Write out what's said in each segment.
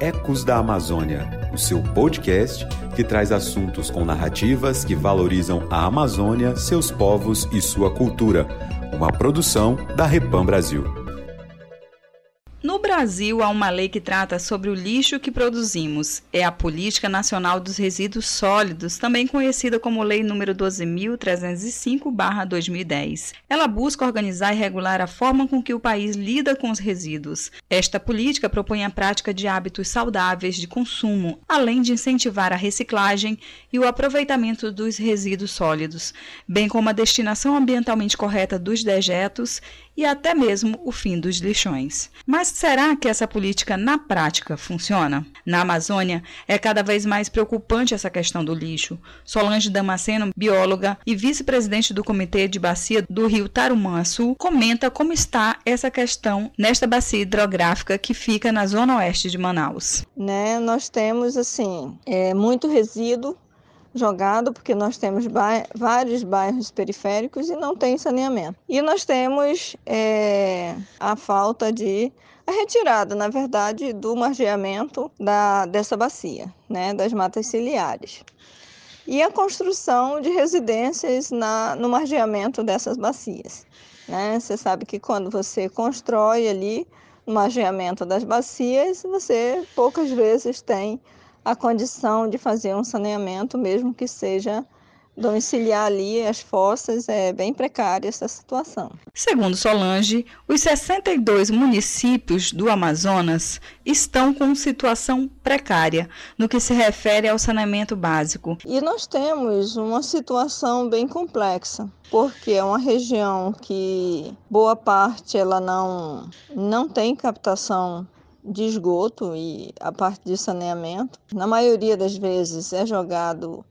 Ecos da Amazônia, o seu podcast que traz assuntos com narrativas que valorizam a Amazônia, seus povos e sua cultura. Uma produção da Repam Brasil. Brasil, há uma lei que trata sobre o lixo que produzimos. É a Política Nacional dos Resíduos Sólidos, também conhecida como Lei nº 12.305-2010. Ela busca organizar e regular a forma com que o país lida com os resíduos. Esta política propõe a prática de hábitos saudáveis de consumo, além de incentivar a reciclagem e o aproveitamento dos resíduos sólidos, bem como a destinação ambientalmente correta dos dejetos e até mesmo o fim dos lixões. Mas será que essa política na prática funciona? Na Amazônia, é cada vez mais preocupante essa questão do lixo. Solange Damasceno, bióloga e vice-presidente do Comitê de Bacia do Rio Tarumã-Sul, comenta como está essa questão nesta bacia hidrográfica que fica na zona oeste de Manaus. Né, nós temos assim é, muito resíduo jogado, porque nós temos vários bairros periféricos e não tem saneamento. E nós temos é, a falta de a retirada, na verdade, do margeamento da, dessa bacia, né, das matas ciliares. E a construção de residências na, no margeamento dessas bacias. Né? Você sabe que quando você constrói ali o margeamento das bacias, você poucas vezes tem a condição de fazer um saneamento, mesmo que seja domiciliar ali as fossas, é bem precária essa situação. Segundo Solange, os 62 municípios do Amazonas estão com situação precária no que se refere ao saneamento básico. E nós temos uma situação bem complexa, porque é uma região que boa parte ela não não tem captação de esgoto e a parte de saneamento. Na maioria das vezes é jogado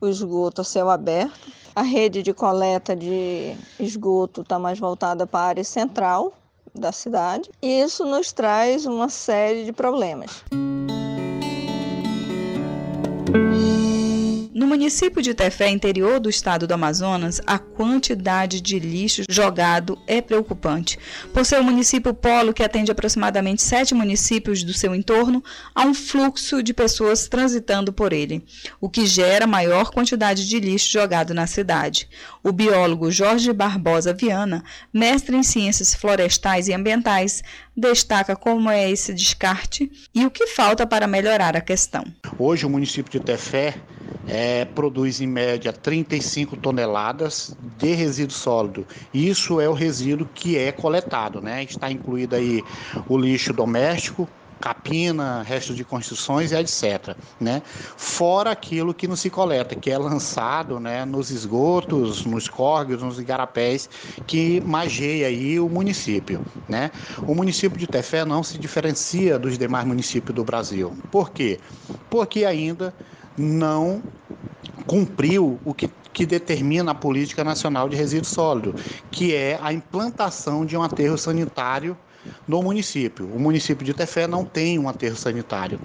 o esgoto a céu aberto. A rede de coleta de esgoto está mais voltada para a área central da cidade. E isso nos traz uma série de problemas. Município de Tefé, interior do estado do Amazonas, a quantidade de lixo jogado é preocupante. Por ser um município polo que atende aproximadamente sete municípios do seu entorno, há um fluxo de pessoas transitando por ele, o que gera maior quantidade de lixo jogado na cidade. O biólogo Jorge Barbosa Viana, mestre em ciências florestais e ambientais, destaca como é esse descarte e o que falta para melhorar a questão. Hoje, o município de Tefé é, produz em média 35 toneladas de resíduo sólido. Isso é o resíduo que é coletado, né? Está incluído aí o lixo doméstico, capina, resto de construções e etc. Né? Fora aquilo que não se coleta, que é lançado né, nos esgotos, nos córregos, nos igarapés, que mageia aí o município. Né? O município de Tefé não se diferencia dos demais municípios do Brasil. Por quê? Porque ainda não cumpriu o que, que determina a Política Nacional de Resíduos Sólidos, que é a implantação de um aterro sanitário no município. O município de Tefé não tem um aterro sanitário,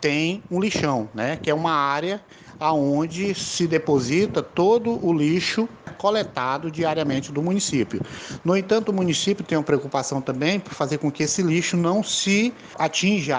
tem um lixão, né, que é uma área aonde se deposita todo o lixo coletado diariamente do município. No entanto, o município tem uma preocupação também por fazer com que esse lixo não se atinja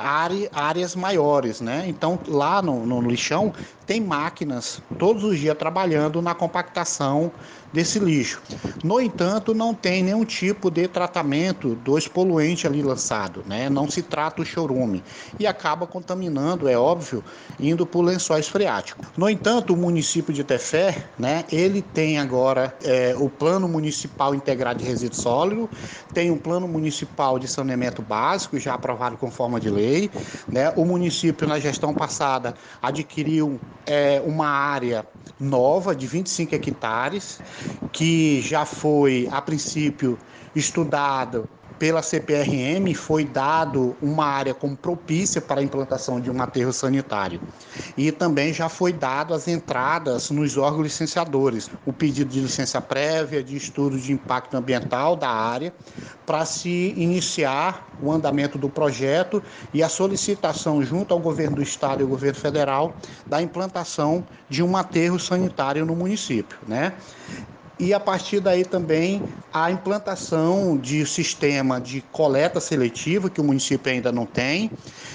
áreas maiores, né? Então, lá no, no lixão tem máquinas todos os dias trabalhando na compactação desse lixo. No entanto, não tem nenhum tipo de tratamento dos poluentes ali lançado, né? Não se trata o chorume e acaba contaminando, é óbvio, indo para o lençóis freáticos. No entanto, o município de Tefé, né? Ele tem agora é, o Plano Municipal Integrado de Resíduos Sólidos, tem um Plano Municipal de Saneamento Básico já aprovado com forma de lei, né? O município na gestão passada adquiriu é, uma área nova de 25 hectares, que já foi, a princípio, estudado pela CPRM foi dado uma área como propícia para a implantação de um aterro sanitário. E também já foi dado as entradas nos órgãos licenciadores, o pedido de licença prévia, de estudo de impacto ambiental da área, para se iniciar o andamento do projeto e a solicitação junto ao governo do estado e ao governo federal da implantação de um aterro sanitário no município, né? E a partir daí também a implantação de sistema de coleta seletiva que o município ainda não tem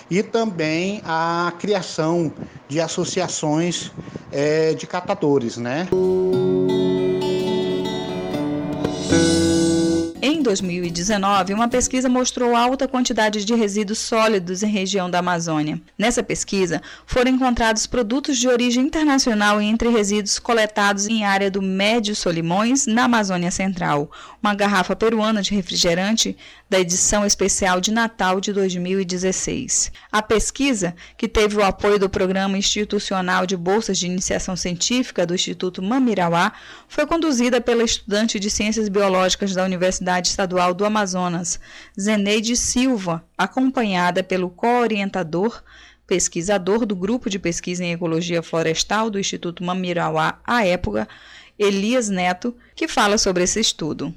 e também a criação de associações é, de catadores, né? 2019, uma pesquisa mostrou alta quantidade de resíduos sólidos em região da Amazônia. Nessa pesquisa, foram encontrados produtos de origem internacional entre resíduos coletados em área do Médio Solimões, na Amazônia Central. Uma garrafa peruana de refrigerante da edição especial de Natal de 2016. A pesquisa, que teve o apoio do Programa Institucional de Bolsas de Iniciação Científica do Instituto Mamirauá, foi conduzida pela estudante de Ciências Biológicas da Universidade Estadual do Amazonas, Zeneide Silva, acompanhada pelo co-orientador pesquisador do Grupo de Pesquisa em Ecologia Florestal do Instituto Mamirauá à época, Elias Neto, que fala sobre esse estudo.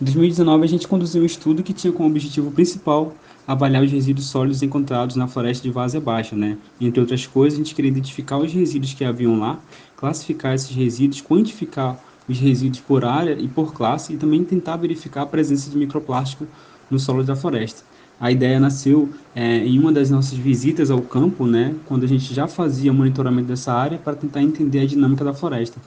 Em 2019, a gente conduziu um estudo que tinha como objetivo principal avaliar os resíduos sólidos encontrados na floresta de Várzea Baixa, né? Entre outras coisas, a gente queria identificar os resíduos que haviam lá, classificar esses resíduos, quantificar os resíduos por área e por classe e também tentar verificar a presença de microplástico no solo da floresta. A ideia nasceu é, em uma das nossas visitas ao campo, né, quando a gente já fazia monitoramento dessa área para tentar entender a dinâmica da floresta.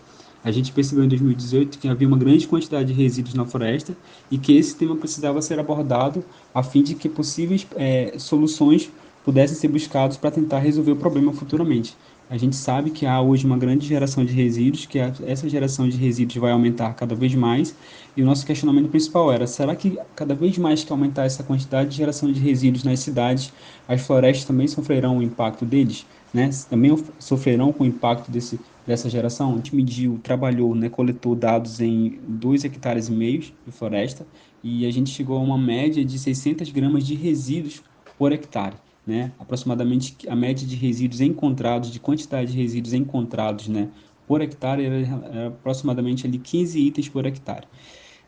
A gente percebeu em 2018 que havia uma grande quantidade de resíduos na floresta e que esse tema precisava ser abordado a fim de que possíveis é, soluções pudessem ser buscadas para tentar resolver o problema futuramente. A gente sabe que há hoje uma grande geração de resíduos, que essa geração de resíduos vai aumentar cada vez mais, e o nosso questionamento principal era: será que cada vez mais que aumentar essa quantidade de geração de resíduos nas cidades, as florestas também sofrerão o impacto deles? Né? Também sofrerão com o impacto desse, dessa geração? A gente mediu, trabalhou, né, coletou dados em 2 hectares e meio de floresta, e a gente chegou a uma média de 600 gramas de resíduos por hectare né, aproximadamente a média de resíduos encontrados, de quantidade de resíduos encontrados né, por hectare era, aproximadamente ali 15 itens por hectare.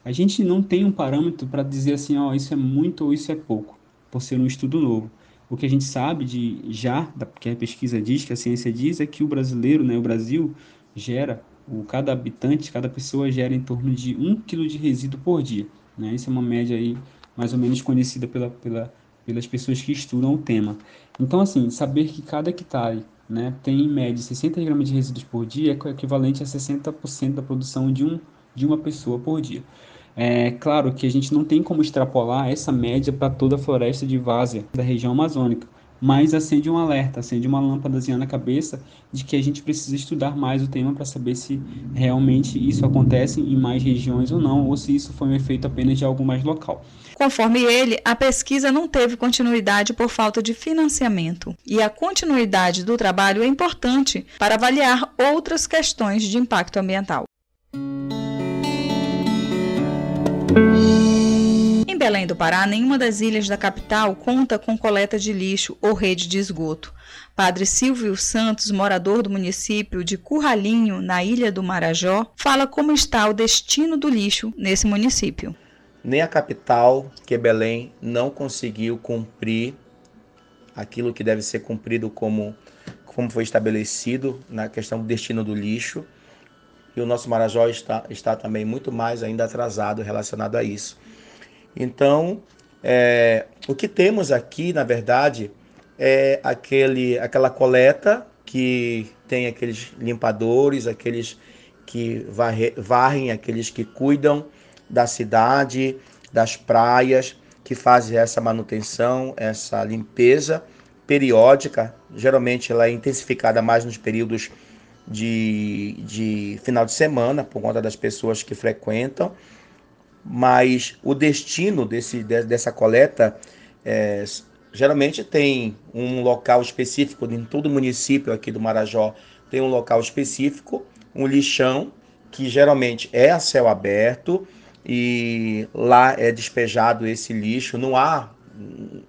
A gente não tem um parâmetro para dizer assim, ó, isso é muito ou isso é pouco, por ser um estudo novo. O que a gente sabe de já, que a pesquisa diz, que a ciência diz, é que o brasileiro, né, o Brasil, gera, o, cada habitante, cada pessoa gera em torno de 1 kg de resíduo por dia. Né? Isso é uma média aí mais ou menos conhecida pela, pela pelas pessoas que estudam o tema. Então, assim, saber que cada hectare né, tem em média 60 gramas de resíduos por dia é equivalente a 60% da produção de, um, de uma pessoa por dia. É claro que a gente não tem como extrapolar essa média para toda a floresta de várzea da região amazônica, mas acende um alerta, acende uma lâmpadazinha na cabeça de que a gente precisa estudar mais o tema para saber se realmente isso acontece em mais regiões ou não, ou se isso foi um efeito apenas de algo mais local. Conforme ele, a pesquisa não teve continuidade por falta de financiamento, e a continuidade do trabalho é importante para avaliar outras questões de impacto ambiental. Belém do Pará, nenhuma das ilhas da capital conta com coleta de lixo ou rede de esgoto. Padre Silvio Santos, morador do município de Curralinho, na ilha do Marajó, fala como está o destino do lixo nesse município nem a capital, que é Belém, não conseguiu cumprir aquilo que deve ser cumprido como, como foi estabelecido na questão do destino do lixo. E o nosso Marajó está, está também muito mais ainda atrasado relacionado a isso. Então, é, o que temos aqui, na verdade, é aquele, aquela coleta que tem aqueles limpadores, aqueles que varre, varrem, aqueles que cuidam da cidade, das praias, que fazem essa manutenção, essa limpeza periódica. Geralmente ela é intensificada mais nos períodos de, de final de semana, por conta das pessoas que frequentam. Mas o destino desse, dessa coleta é, geralmente tem um local específico, em todo município aqui do Marajó tem um local específico, um lixão, que geralmente é a céu aberto, e lá é despejado esse lixo, não há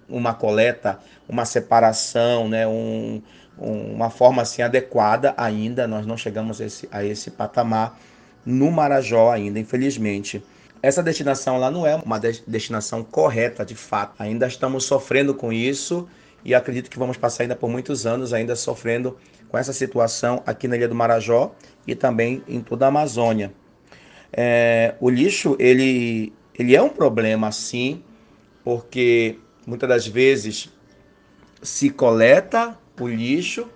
uma coleta, uma separação, né, um, uma forma assim adequada ainda, nós não chegamos a esse, a esse patamar no Marajó ainda, infelizmente. Essa destinação lá não é uma destinação correta de fato. Ainda estamos sofrendo com isso e acredito que vamos passar ainda por muitos anos ainda sofrendo com essa situação aqui na Ilha do Marajó e também em toda a Amazônia. É, o lixo, ele, ele é um problema, sim, porque muitas das vezes se coleta o lixo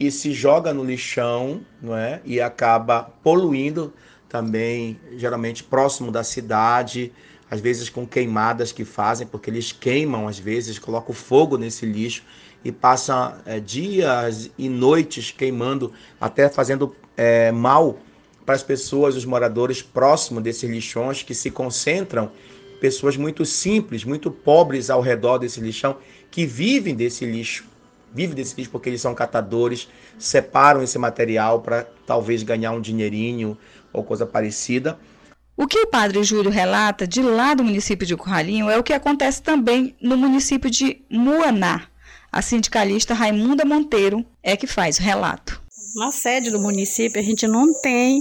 e se joga no lixão, não é? E acaba poluindo também, geralmente próximo da cidade, às vezes com queimadas que fazem, porque eles queimam, às vezes, colocam fogo nesse lixo e passam é, dias e noites queimando, até fazendo é, mal para as pessoas, os moradores próximos desses lixões que se concentram, pessoas muito simples, muito pobres ao redor desse lixão, que vivem desse lixo, vivem desse lixo porque eles são catadores, separam esse material para talvez ganhar um dinheirinho ou coisa parecida. O que o padre Júlio relata de lá do município de Curralinho é o que acontece também no município de Muaná. A sindicalista Raimunda Monteiro é que faz o relato. Na sede do município, a gente não tem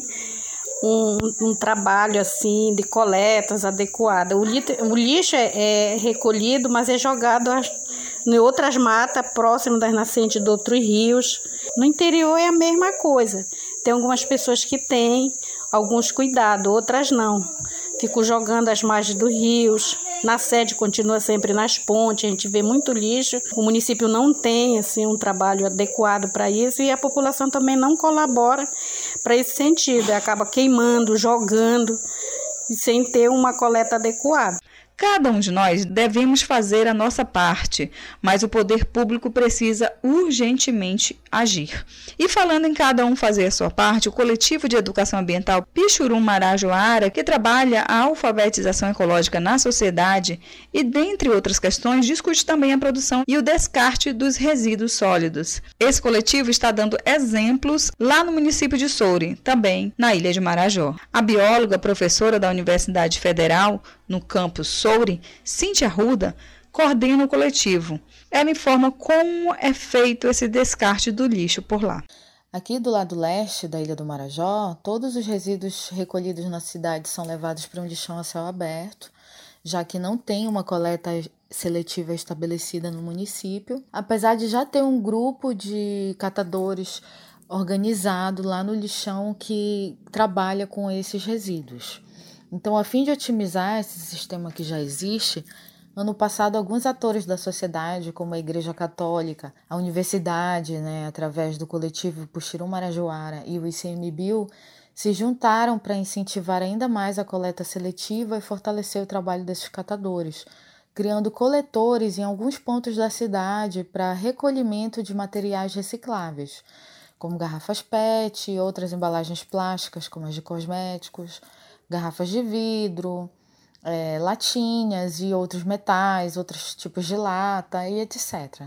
um, um trabalho assim de coletas adequada. O, o lixo é, é, recolhido, mas é jogado em outras matas próximas das nascentes de outros rios. No interior é a mesma coisa. Tem algumas pessoas que têm alguns cuidados, outras não. Fico jogando as margens dos rios. Na sede continua sempre nas pontes, a gente vê muito lixo. O município não tem assim um trabalho adequado para isso e a população também não colabora para esse sentido. Acaba queimando, jogando sem ter uma coleta adequada. Cada um de nós devemos fazer a nossa parte, mas o poder público precisa urgentemente agir. E falando em cada um fazer a sua parte, o coletivo de educação ambiental Pichurum Marajoara, que trabalha a alfabetização ecológica na sociedade e, dentre outras questões, discute também a produção e o descarte dos resíduos sólidos. Esse coletivo está dando exemplos lá no município de Soure, também na ilha de Marajó. A bióloga, professora da Universidade Federal, no campus Soure, Cíntia Ruda, coordena o coletivo. Ela informa como é feito esse descarte do lixo por lá. Aqui do lado leste da Ilha do Marajó, todos os resíduos recolhidos na cidade são levados para um lixão a céu aberto, já que não tem uma coleta seletiva estabelecida no município, apesar de já ter um grupo de catadores organizado lá no lixão que trabalha com esses resíduos. Então, a fim de otimizar esse sistema que já existe, ano passado alguns atores da sociedade, como a Igreja Católica, a universidade, né, através do coletivo Puxirum Marajoara e o ICMBio, se juntaram para incentivar ainda mais a coleta seletiva e fortalecer o trabalho desses catadores, criando coletores em alguns pontos da cidade para recolhimento de materiais recicláveis, como garrafas PET e outras embalagens plásticas, como as de cosméticos garrafas de vidro, é, latinhas e outros metais, outros tipos de lata e etc.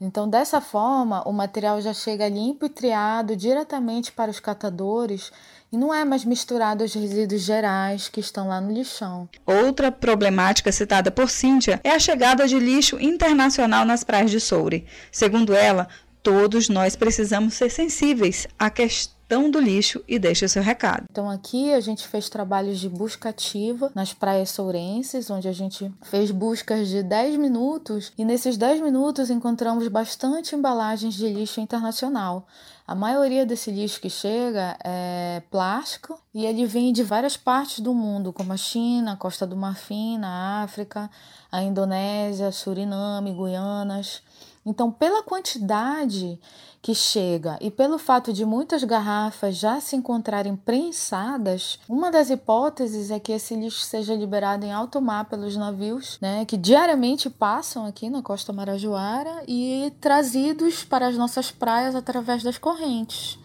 Então, dessa forma, o material já chega limpo e triado diretamente para os catadores e não é mais misturado aos resíduos gerais que estão lá no lixão. Outra problemática citada por Cíntia é a chegada de lixo internacional nas praias de Soure. Segundo ela, todos nós precisamos ser sensíveis à questão gestão do lixo e deixe o seu recado. Então aqui a gente fez trabalhos de busca ativa nas praias sourenses, onde a gente fez buscas de 10 minutos e nesses 10 minutos encontramos bastante embalagens de lixo internacional. A maioria desse lixo que chega é plástico e ele vem de várias partes do mundo, como a China, a Costa do Marfim, na África, a Indonésia, Suriname, Guianas. Então, pela quantidade que chega e pelo fato de muitas garrafas já se encontrarem prensadas, uma das hipóteses é que esse lixo seja liberado em alto mar pelos navios, né, que diariamente passam aqui na costa marajoara e trazidos para as nossas praias através das correntes.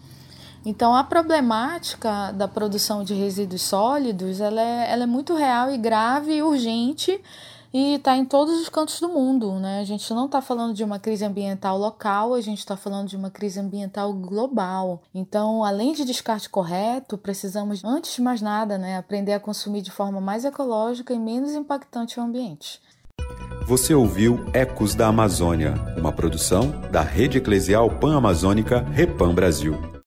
Então, a problemática da produção de resíduos sólidos ela é, ela é muito real e grave e urgente e está em todos os cantos do mundo. Né? A gente não está falando de uma crise ambiental local, a gente está falando de uma crise ambiental global. Então, além de descarte correto, precisamos, antes de mais nada, né, aprender a consumir de forma mais ecológica e menos impactante ao ambiente. Você ouviu Ecos da Amazônia, uma produção da Rede Eclesial Pan-Amazônica Repam Brasil.